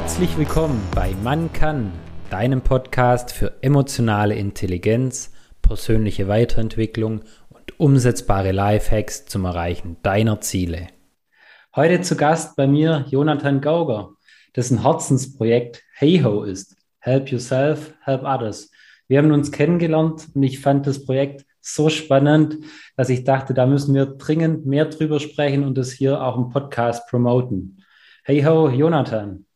Herzlich willkommen bei Man kann, deinem Podcast für emotionale Intelligenz, persönliche Weiterentwicklung und umsetzbare Lifehacks zum Erreichen deiner Ziele. Heute zu Gast bei mir Jonathan Gauger, dessen Herzensprojekt HeyHo ist. Help Yourself, Help Others. Wir haben uns kennengelernt und ich fand das Projekt so spannend, dass ich dachte, da müssen wir dringend mehr drüber sprechen und das hier auch im Podcast promoten. Hey ho, Jonathan.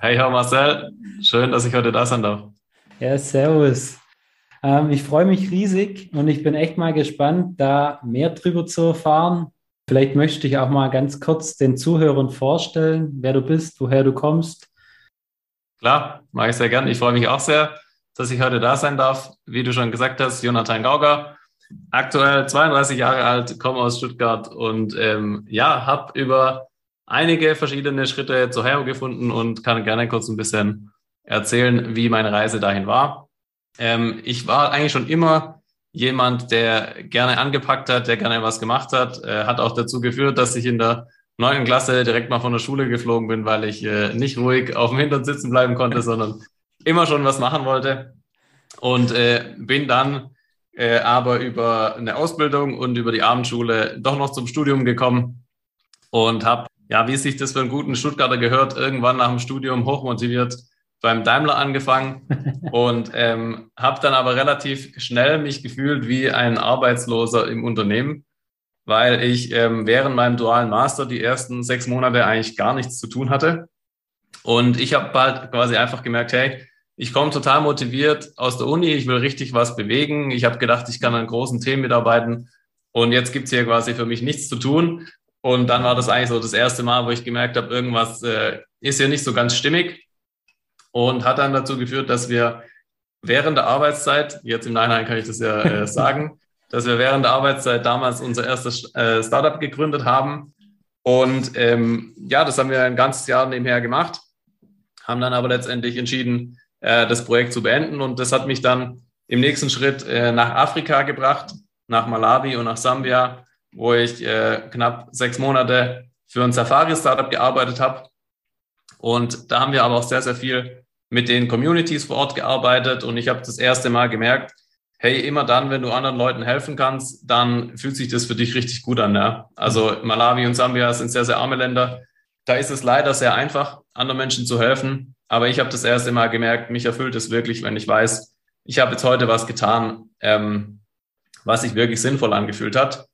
Hey ho, Marcel. Schön, dass ich heute da sein darf. Ja, servus. Ähm, ich freue mich riesig und ich bin echt mal gespannt, da mehr drüber zu erfahren. Vielleicht möchte ich auch mal ganz kurz den Zuhörern vorstellen, wer du bist, woher du kommst. Klar, mache ich sehr gern. Ich freue mich auch sehr, dass ich heute da sein darf. Wie du schon gesagt hast, Jonathan Gauger, aktuell 32 Jahre alt, komme aus Stuttgart und ähm, ja, habe über einige verschiedene Schritte zur Hero gefunden und kann gerne kurz ein bisschen erzählen, wie meine Reise dahin war. Ähm, ich war eigentlich schon immer jemand, der gerne angepackt hat, der gerne was gemacht hat, äh, hat auch dazu geführt, dass ich in der neunten Klasse direkt mal von der Schule geflogen bin, weil ich äh, nicht ruhig auf dem Hintern sitzen bleiben konnte, sondern immer schon was machen wollte. Und äh, bin dann äh, aber über eine Ausbildung und über die Abendschule doch noch zum Studium gekommen und habe, ja, wie sich das für einen guten Stuttgarter gehört, irgendwann nach dem Studium hochmotiviert beim Daimler angefangen und ähm, habe dann aber relativ schnell mich gefühlt wie ein Arbeitsloser im Unternehmen, weil ich ähm, während meinem dualen Master die ersten sechs Monate eigentlich gar nichts zu tun hatte. Und ich habe bald quasi einfach gemerkt, hey, ich komme total motiviert aus der Uni, ich will richtig was bewegen. Ich habe gedacht, ich kann an großen Themen mitarbeiten und jetzt gibt's hier quasi für mich nichts zu tun. Und dann war das eigentlich so das erste Mal, wo ich gemerkt habe, irgendwas äh, ist hier nicht so ganz stimmig und hat dann dazu geführt, dass wir während der Arbeitszeit, jetzt im Nachhinein kann ich das ja äh, sagen, dass wir während der Arbeitszeit damals unser erstes äh, Startup gegründet haben. Und ähm, ja, das haben wir ein ganzes Jahr nebenher gemacht, haben dann aber letztendlich entschieden, äh, das Projekt zu beenden. Und das hat mich dann im nächsten Schritt äh, nach Afrika gebracht, nach Malawi und nach Sambia, wo ich äh, knapp sechs Monate für ein Safari-Startup gearbeitet habe. Und da haben wir aber auch sehr, sehr viel mit den Communities vor Ort gearbeitet. Und ich habe das erste Mal gemerkt, hey, immer dann, wenn du anderen Leuten helfen kannst, dann fühlt sich das für dich richtig gut an. Ja? Also Malawi und Sambia sind sehr, sehr arme Länder. Da ist es leider sehr einfach, anderen Menschen zu helfen. Aber ich habe das erste Mal gemerkt, mich erfüllt es wirklich, wenn ich weiß, ich habe jetzt heute was getan, ähm, was sich wirklich sinnvoll angefühlt hat.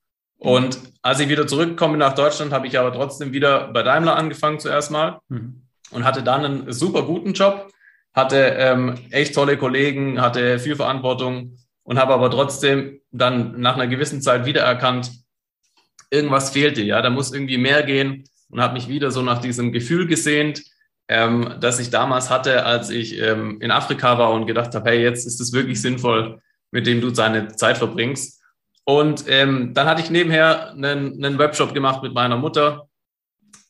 Und als ich wieder zurückgekommen bin nach Deutschland, habe ich aber trotzdem wieder bei Daimler angefangen zuerst mal mhm. und hatte dann einen super guten Job, hatte ähm, echt tolle Kollegen, hatte viel Verantwortung und habe aber trotzdem dann nach einer gewissen Zeit wiedererkannt, irgendwas fehlte, ja, da muss irgendwie mehr gehen und habe mich wieder so nach diesem Gefühl gesehnt, ähm, das ich damals hatte, als ich ähm, in Afrika war und gedacht habe, hey, jetzt ist es wirklich sinnvoll, mit dem du deine Zeit verbringst. Und ähm, dann hatte ich nebenher einen, einen Webshop gemacht mit meiner Mutter,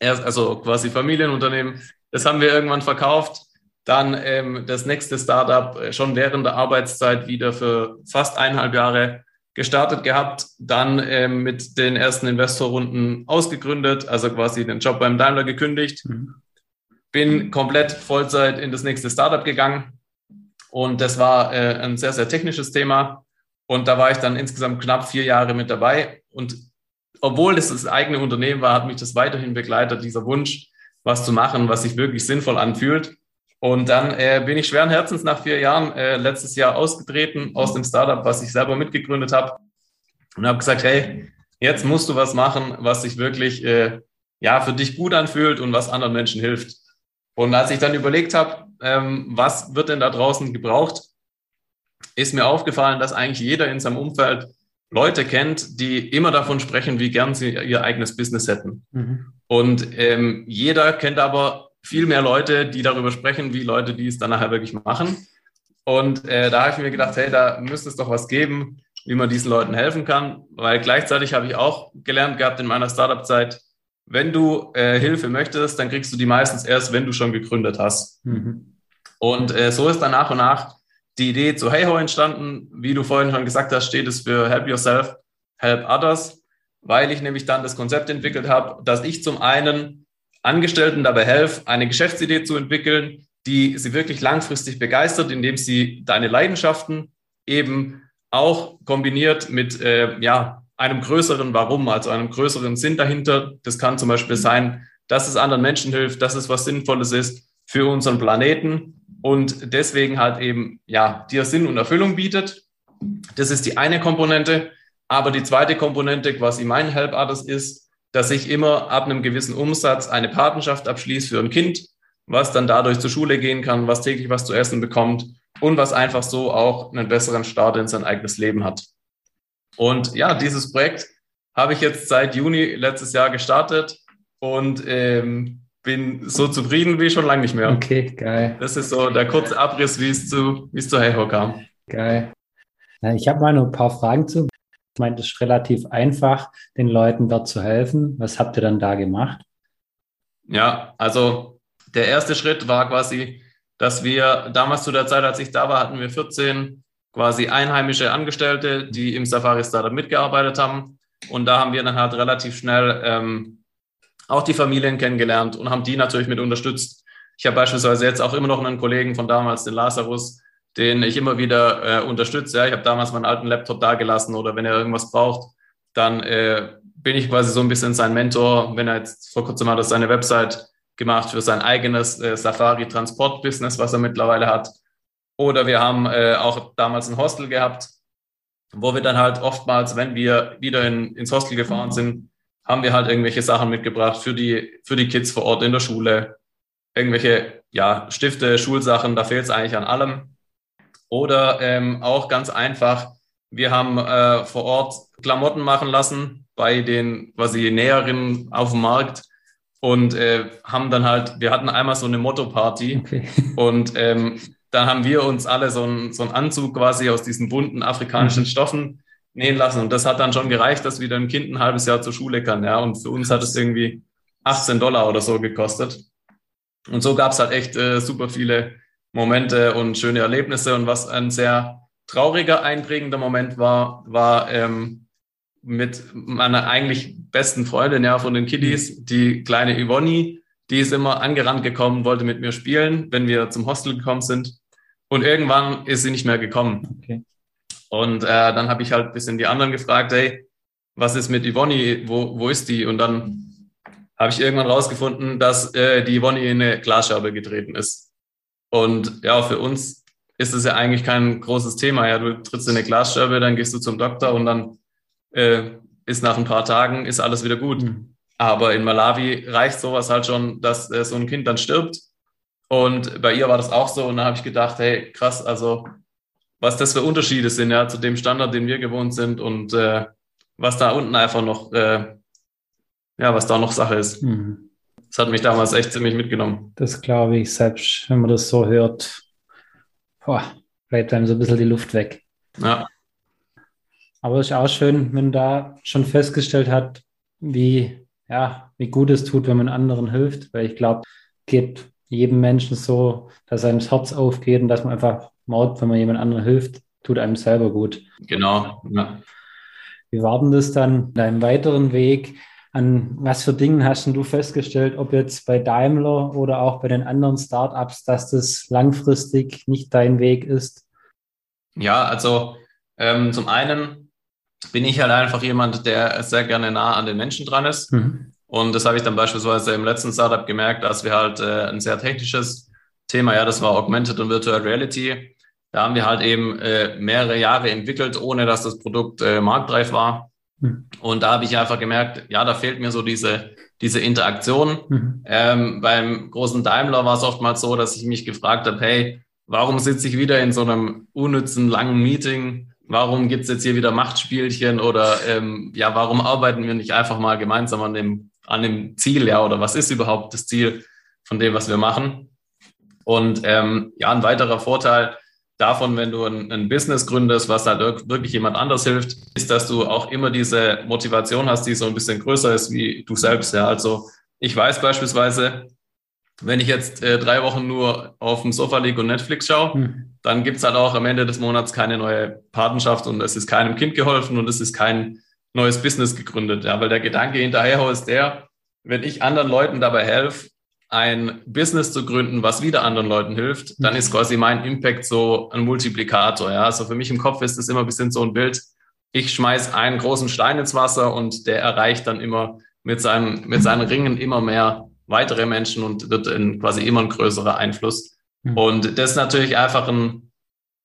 Erst, also quasi Familienunternehmen. Das haben wir irgendwann verkauft. Dann ähm, das nächste Startup äh, schon während der Arbeitszeit wieder für fast eineinhalb Jahre gestartet gehabt, dann ähm, mit den ersten Investorrunden ausgegründet, also quasi den Job beim Daimler gekündigt. Mhm bin komplett Vollzeit in das nächste Startup gegangen und das war äh, ein sehr, sehr technisches Thema. Und da war ich dann insgesamt knapp vier Jahre mit dabei. Und obwohl es das eigene Unternehmen war, hat mich das weiterhin begleitet, dieser Wunsch, was zu machen, was sich wirklich sinnvoll anfühlt. Und dann äh, bin ich schweren Herzens nach vier Jahren äh, letztes Jahr ausgetreten aus dem Startup, was ich selber mitgegründet habe und habe gesagt, hey, jetzt musst du was machen, was sich wirklich äh, ja für dich gut anfühlt und was anderen Menschen hilft. Und als ich dann überlegt habe, ähm, was wird denn da draußen gebraucht, ist mir aufgefallen, dass eigentlich jeder in seinem Umfeld Leute kennt, die immer davon sprechen, wie gern sie ihr eigenes Business hätten. Mhm. Und ähm, jeder kennt aber viel mehr Leute, die darüber sprechen, wie Leute, die es dann nachher wirklich machen. Und äh, da habe ich mir gedacht, hey, da müsste es doch was geben, wie man diesen Leuten helfen kann, weil gleichzeitig habe ich auch gelernt gehabt in meiner Startup-Zeit, wenn du äh, Hilfe möchtest, dann kriegst du die meistens erst, wenn du schon gegründet hast. Mhm. Und äh, so ist dann nach und nach die Idee zu HeyHo entstanden. Wie du vorhin schon gesagt hast, steht es für Help Yourself, Help Others, weil ich nämlich dann das Konzept entwickelt habe, dass ich zum einen Angestellten dabei helfe, eine Geschäftsidee zu entwickeln, die sie wirklich langfristig begeistert, indem sie deine Leidenschaften eben auch kombiniert mit äh, ja, einem größeren Warum, also einem größeren Sinn dahinter. Das kann zum Beispiel sein, dass es anderen Menschen hilft, dass es was Sinnvolles ist für unseren Planeten und deswegen halt eben ja dir Sinn und Erfüllung bietet. Das ist die eine Komponente. Aber die zweite Komponente, quasi mein Help Others, ist, dass ich immer ab einem gewissen Umsatz eine Patenschaft abschließe für ein Kind, was dann dadurch zur Schule gehen kann, was täglich was zu essen bekommt und was einfach so auch einen besseren Start in sein eigenes Leben hat. Und ja, dieses Projekt habe ich jetzt seit Juni letztes Jahr gestartet und ähm, bin so zufrieden wie schon lange nicht mehr. Okay, geil. Das ist so der kurze Abriss, wie es zu, wie es zu Heyho kam. Geil. Ich habe mal noch ein paar Fragen zu. Ich meine, es ist relativ einfach, den Leuten dort zu helfen. Was habt ihr dann da gemacht? Ja, also der erste Schritt war quasi, dass wir damals zu der Zeit, als ich da war, hatten wir 14 quasi einheimische Angestellte, die im Safari Startup mitgearbeitet haben. Und da haben wir dann halt relativ schnell ähm, auch die Familien kennengelernt und haben die natürlich mit unterstützt. Ich habe beispielsweise jetzt auch immer noch einen Kollegen von damals, den Lazarus, den ich immer wieder äh, unterstütze. Ja, ich habe damals meinen alten Laptop da gelassen oder wenn er irgendwas braucht, dann äh, bin ich quasi so ein bisschen sein Mentor. Wenn er jetzt vor kurzem hat er seine Website gemacht für sein eigenes äh, Safari-Transport-Business, was er mittlerweile hat. Oder wir haben äh, auch damals ein Hostel gehabt, wo wir dann halt oftmals, wenn wir wieder in, ins Hostel gefahren sind, haben wir halt irgendwelche Sachen mitgebracht für die, für die Kids vor Ort in der Schule. Irgendwelche ja, Stifte, Schulsachen, da fehlt es eigentlich an allem. Oder ähm, auch ganz einfach, wir haben äh, vor Ort Klamotten machen lassen bei den quasi Näherinnen auf dem Markt und äh, haben dann halt, wir hatten einmal so eine Motto-Party okay. und ähm, dann haben wir uns alle so einen, so einen Anzug quasi aus diesen bunten afrikanischen mhm. Stoffen nähen lassen. Und das hat dann schon gereicht, dass wieder ein Kind ein halbes Jahr zur Schule kann. Ja, und für uns hat es irgendwie 18 Dollar oder so gekostet. Und so gab es halt echt äh, super viele Momente und schöne Erlebnisse. Und was ein sehr trauriger, einprägender Moment war, war ähm, mit meiner eigentlich besten Freundin ja von den Kiddies, mhm. die kleine Yvonne, die ist immer angerannt gekommen, wollte mit mir spielen, wenn wir zum Hostel gekommen sind. Und irgendwann ist sie nicht mehr gekommen. Okay. Und äh, dann habe ich halt ein bisschen die anderen gefragt, hey, was ist mit Yvonne, wo, wo ist die? Und dann habe ich irgendwann rausgefunden, dass äh, die Yvonne in eine Glasscherbe getreten ist. Und ja, für uns ist es ja eigentlich kein großes Thema. Ja, du trittst in eine Glasscherbe, dann gehst du zum Doktor und dann äh, ist nach ein paar Tagen ist alles wieder gut. Mhm. Aber in Malawi reicht sowas halt schon, dass äh, so ein Kind dann stirbt und bei ihr war das auch so. Und da habe ich gedacht, hey, krass, also was das für Unterschiede sind, ja, zu dem Standard, den wir gewohnt sind und äh, was da unten einfach noch, äh, ja, was da noch Sache ist. Mhm. Das hat mich damals echt ziemlich mitgenommen. Das glaube ich, selbst wenn man das so hört, boah, bleibt einem so ein bisschen die Luft weg. Ja. Aber es ist auch schön, wenn da schon festgestellt hat, wie, ja, wie gut es tut, wenn man anderen hilft, weil ich glaube, geht jedem Menschen so, dass einem das Herz aufgeht und dass man einfach merkt, wenn man jemand anderem hilft, tut einem selber gut. Genau. Ja. Wie war denn das dann in deinem weiteren Weg? An was für Dingen hast du festgestellt, ob jetzt bei Daimler oder auch bei den anderen Startups, dass das langfristig nicht dein Weg ist? Ja, also ähm, zum einen bin ich halt einfach jemand, der sehr gerne nah an den Menschen dran ist. Mhm. Und das habe ich dann beispielsweise im letzten Startup gemerkt, dass wir halt äh, ein sehr technisches Thema, ja, das war Augmented und Virtual Reality. Da haben wir halt eben äh, mehrere Jahre entwickelt, ohne dass das Produkt äh, marktreif war. Mhm. Und da habe ich einfach gemerkt, ja, da fehlt mir so diese, diese Interaktion. Mhm. Ähm, beim großen Daimler war es oftmals so, dass ich mich gefragt habe, hey, warum sitze ich wieder in so einem unnützen langen Meeting? Warum gibt es jetzt hier wieder Machtspielchen oder ähm, ja, warum arbeiten wir nicht einfach mal gemeinsam an dem an dem Ziel, ja, oder was ist überhaupt das Ziel von dem, was wir machen. Und ähm, ja, ein weiterer Vorteil davon, wenn du ein, ein, Business gründest, was halt wirklich jemand anders hilft, ist, dass du auch immer diese Motivation hast, die so ein bisschen größer ist wie du selbst. Ja, also ich weiß beispielsweise, wenn ich jetzt äh, drei Wochen nur auf dem Sofa liege und Netflix schaue, hm. dann gibt's halt auch am Ende des Monats keine neue Patenschaft und es ist keinem Kind geholfen und es ist kein neues Business gegründet. Ja, weil der Gedanke hinterher ist der, wenn ich anderen Leuten dabei helfe, ein Business zu gründen, was wieder anderen Leuten hilft, dann ist quasi mein Impact so ein Multiplikator. Ja, also für mich im Kopf ist es immer ein bisschen so ein Bild. Ich schmeiß einen großen Stein ins Wasser und der erreicht dann immer mit seinen, mit seinen Ringen immer mehr weitere Menschen und wird in quasi immer ein größerer Einfluss. Mhm. Und das ist natürlich einfach ein,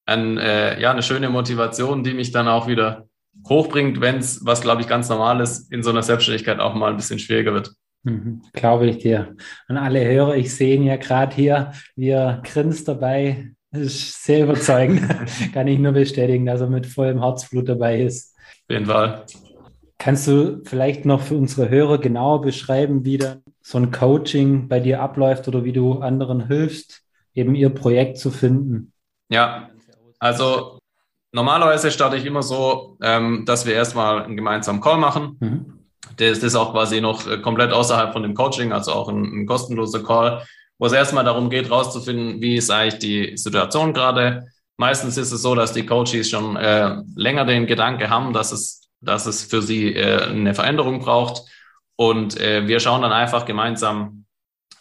ein, äh, ja, eine schöne Motivation, die mich dann auch wieder hochbringt, wenn es, was glaube ich ganz normal ist, in so einer Selbstständigkeit auch mal ein bisschen schwieriger wird. Mhm, Glaube ich dir. Und alle Hörer, ich sehe ihn ja gerade hier, wie er grinst dabei. Das ist sehr überzeugend. Kann ich nur bestätigen, dass er mit vollem Herzblut dabei ist. Auf jeden Fall. Kannst du vielleicht noch für unsere Hörer genauer beschreiben, wie dann so ein Coaching bei dir abläuft oder wie du anderen hilfst, eben ihr Projekt zu finden? Ja, also normalerweise starte ich immer so, ähm, dass wir erstmal einen gemeinsamen Call machen. Mhm. Das ist auch quasi noch äh, komplett außerhalb von dem Coaching, also auch ein, ein kostenloser Call, wo es erstmal darum geht, rauszufinden, wie ist eigentlich die Situation gerade. Meistens ist es so, dass die Coaches schon äh, länger den Gedanke haben, dass es, dass es für sie äh, eine Veränderung braucht. Und äh, wir schauen dann einfach gemeinsam,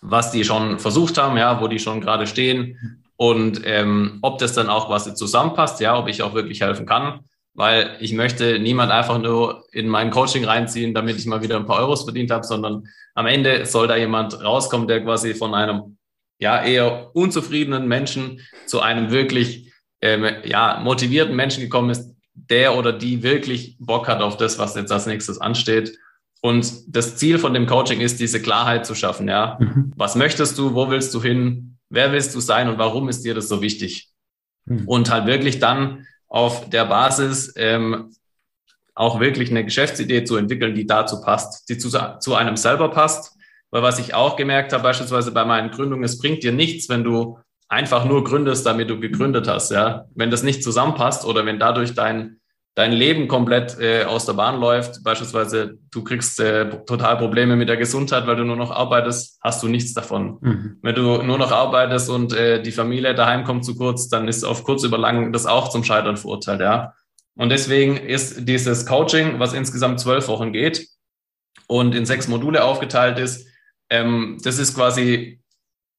was die schon versucht haben, ja, wo die schon gerade stehen und ähm, ob das dann auch quasi zusammenpasst, ja, ob ich auch wirklich helfen kann weil ich möchte niemand einfach nur in mein Coaching reinziehen, damit ich mal wieder ein paar Euros verdient habe, sondern am Ende soll da jemand rauskommen, der quasi von einem ja eher unzufriedenen Menschen zu einem wirklich ähm, ja motivierten Menschen gekommen ist, der oder die wirklich Bock hat auf das, was jetzt als nächstes ansteht. Und das Ziel von dem Coaching ist, diese Klarheit zu schaffen. Ja, mhm. was möchtest du? Wo willst du hin? Wer willst du sein? Und warum ist dir das so wichtig? Mhm. Und halt wirklich dann auf der Basis ähm, auch wirklich eine Geschäftsidee zu entwickeln, die dazu passt, die zu, zu einem selber passt. Weil was ich auch gemerkt habe, beispielsweise bei meinen Gründungen, es bringt dir nichts, wenn du einfach nur gründest, damit du gegründet hast. Ja, wenn das nicht zusammenpasst oder wenn dadurch dein dein Leben komplett äh, aus der Bahn läuft, beispielsweise du kriegst äh, total Probleme mit der Gesundheit, weil du nur noch arbeitest, hast du nichts davon. Mhm. Wenn du nur noch arbeitest und äh, die Familie daheim kommt zu kurz, dann ist auf kurz über lang das auch zum Scheitern verurteilt, ja. Und deswegen ist dieses Coaching, was insgesamt zwölf Wochen geht und in sechs Module aufgeteilt ist, ähm, das ist quasi,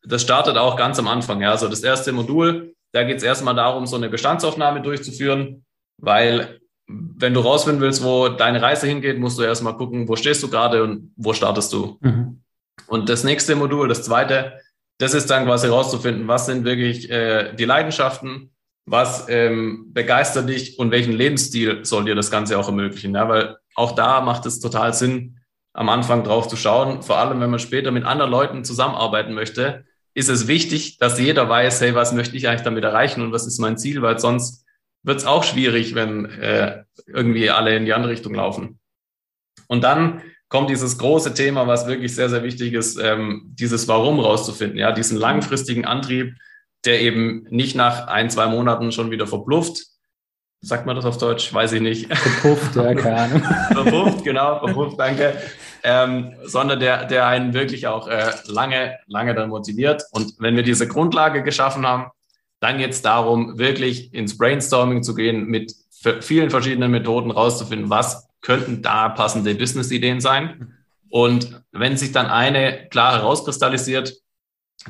das startet auch ganz am Anfang, ja. Also das erste Modul, da geht es erstmal darum, so eine Bestandsaufnahme durchzuführen, weil wenn du rausfinden willst, wo deine Reise hingeht, musst du erstmal gucken, wo stehst du gerade und wo startest du. Mhm. Und das nächste Modul, das zweite, das ist dann quasi rauszufinden, was sind wirklich äh, die Leidenschaften, was ähm, begeistert dich und welchen Lebensstil soll dir das Ganze auch ermöglichen. Ja? Weil auch da macht es total Sinn, am Anfang drauf zu schauen. Vor allem, wenn man später mit anderen Leuten zusammenarbeiten möchte, ist es wichtig, dass jeder weiß, hey, was möchte ich eigentlich damit erreichen und was ist mein Ziel, weil sonst wird es auch schwierig, wenn äh, irgendwie alle in die andere Richtung laufen. Und dann kommt dieses große Thema, was wirklich sehr, sehr wichtig ist, ähm, dieses Warum rauszufinden, ja, diesen langfristigen Antrieb, der eben nicht nach ein, zwei Monaten schon wieder verblufft. Sagt man das auf Deutsch? Weiß ich nicht. Verpufft, ja, keine Ahnung. verpufft, genau, verpufft, danke. Ähm, sondern der, der einen wirklich auch äh, lange, lange dann motiviert. Und wenn wir diese Grundlage geschaffen haben, dann geht es darum, wirklich ins Brainstorming zu gehen, mit vielen verschiedenen Methoden rauszufinden, was könnten da passende Business-Ideen sein. Und wenn sich dann eine klar herauskristallisiert,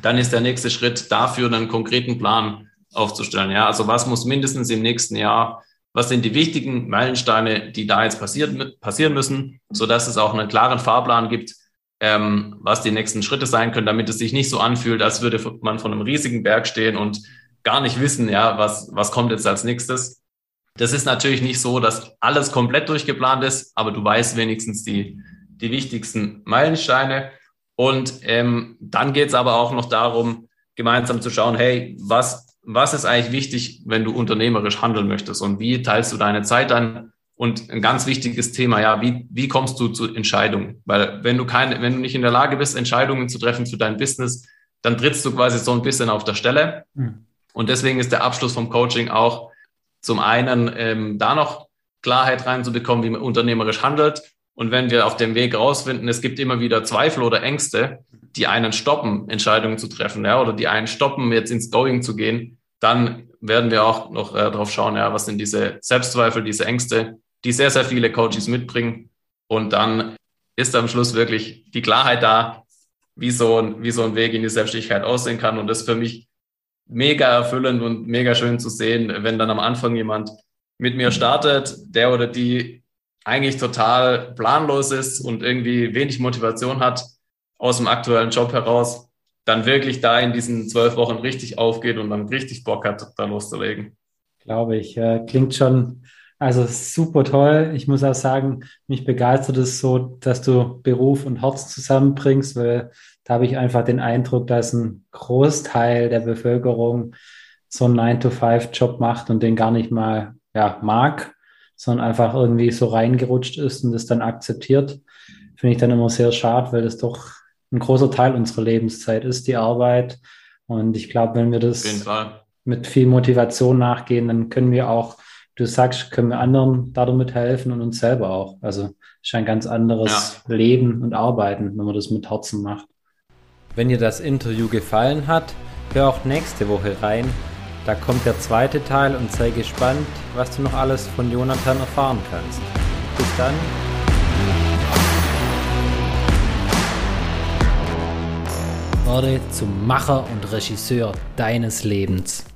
dann ist der nächste Schritt dafür, einen konkreten Plan aufzustellen. Ja, also was muss mindestens im nächsten Jahr, was sind die wichtigen Meilensteine, die da jetzt passiert, passieren müssen, so dass es auch einen klaren Fahrplan gibt, ähm, was die nächsten Schritte sein können, damit es sich nicht so anfühlt, als würde man von einem riesigen Berg stehen und gar nicht wissen, ja, was, was kommt jetzt als nächstes. Das ist natürlich nicht so, dass alles komplett durchgeplant ist, aber du weißt wenigstens die, die wichtigsten Meilensteine. Und ähm, dann geht es aber auch noch darum, gemeinsam zu schauen, hey, was, was ist eigentlich wichtig, wenn du unternehmerisch handeln möchtest und wie teilst du deine Zeit an? Und ein ganz wichtiges Thema, ja, wie, wie kommst du zu Entscheidungen? Weil wenn du keine, wenn du nicht in der Lage bist, Entscheidungen zu treffen für dein Business, dann trittst du quasi so ein bisschen auf der Stelle. Mhm. Und deswegen ist der Abschluss vom Coaching auch zum einen ähm, da noch Klarheit reinzubekommen, wie man unternehmerisch handelt. Und wenn wir auf dem Weg rausfinden, es gibt immer wieder Zweifel oder Ängste, die einen stoppen, Entscheidungen zu treffen, ja, oder die einen stoppen, jetzt ins Going zu gehen, dann werden wir auch noch äh, darauf schauen, ja, was sind diese Selbstzweifel, diese Ängste, die sehr, sehr viele Coaches mitbringen. Und dann ist am Schluss wirklich die Klarheit da, wie so ein, wie so ein Weg in die Selbstständigkeit aussehen kann. Und das ist für mich mega erfüllend und mega schön zu sehen, wenn dann am Anfang jemand mit mir startet, der oder die eigentlich total planlos ist und irgendwie wenig Motivation hat aus dem aktuellen Job heraus, dann wirklich da in diesen zwölf Wochen richtig aufgeht und dann richtig Bock hat, da loszulegen. Glaube ich. Äh, klingt schon also super toll. Ich muss auch sagen, mich begeistert es so, dass du Beruf und Herz zusammenbringst, weil da habe ich einfach den Eindruck, dass ein Großteil der Bevölkerung so einen 9-to-5-Job macht und den gar nicht mal ja, mag, sondern einfach irgendwie so reingerutscht ist und das dann akzeptiert. Finde ich dann immer sehr schade, weil das doch ein großer Teil unserer Lebenszeit ist, die Arbeit. Und ich glaube, wenn wir das mit viel Motivation nachgehen, dann können wir auch du sagst, können wir anderen damit helfen und uns selber auch. Also ist ein ganz anderes ja. Leben und Arbeiten, wenn man das mit Herzen macht. Wenn dir das Interview gefallen hat, hör auch nächste Woche rein. Da kommt der zweite Teil und sei gespannt, was du noch alles von Jonathan erfahren kannst. Bis dann. Werde zum Macher und Regisseur deines Lebens.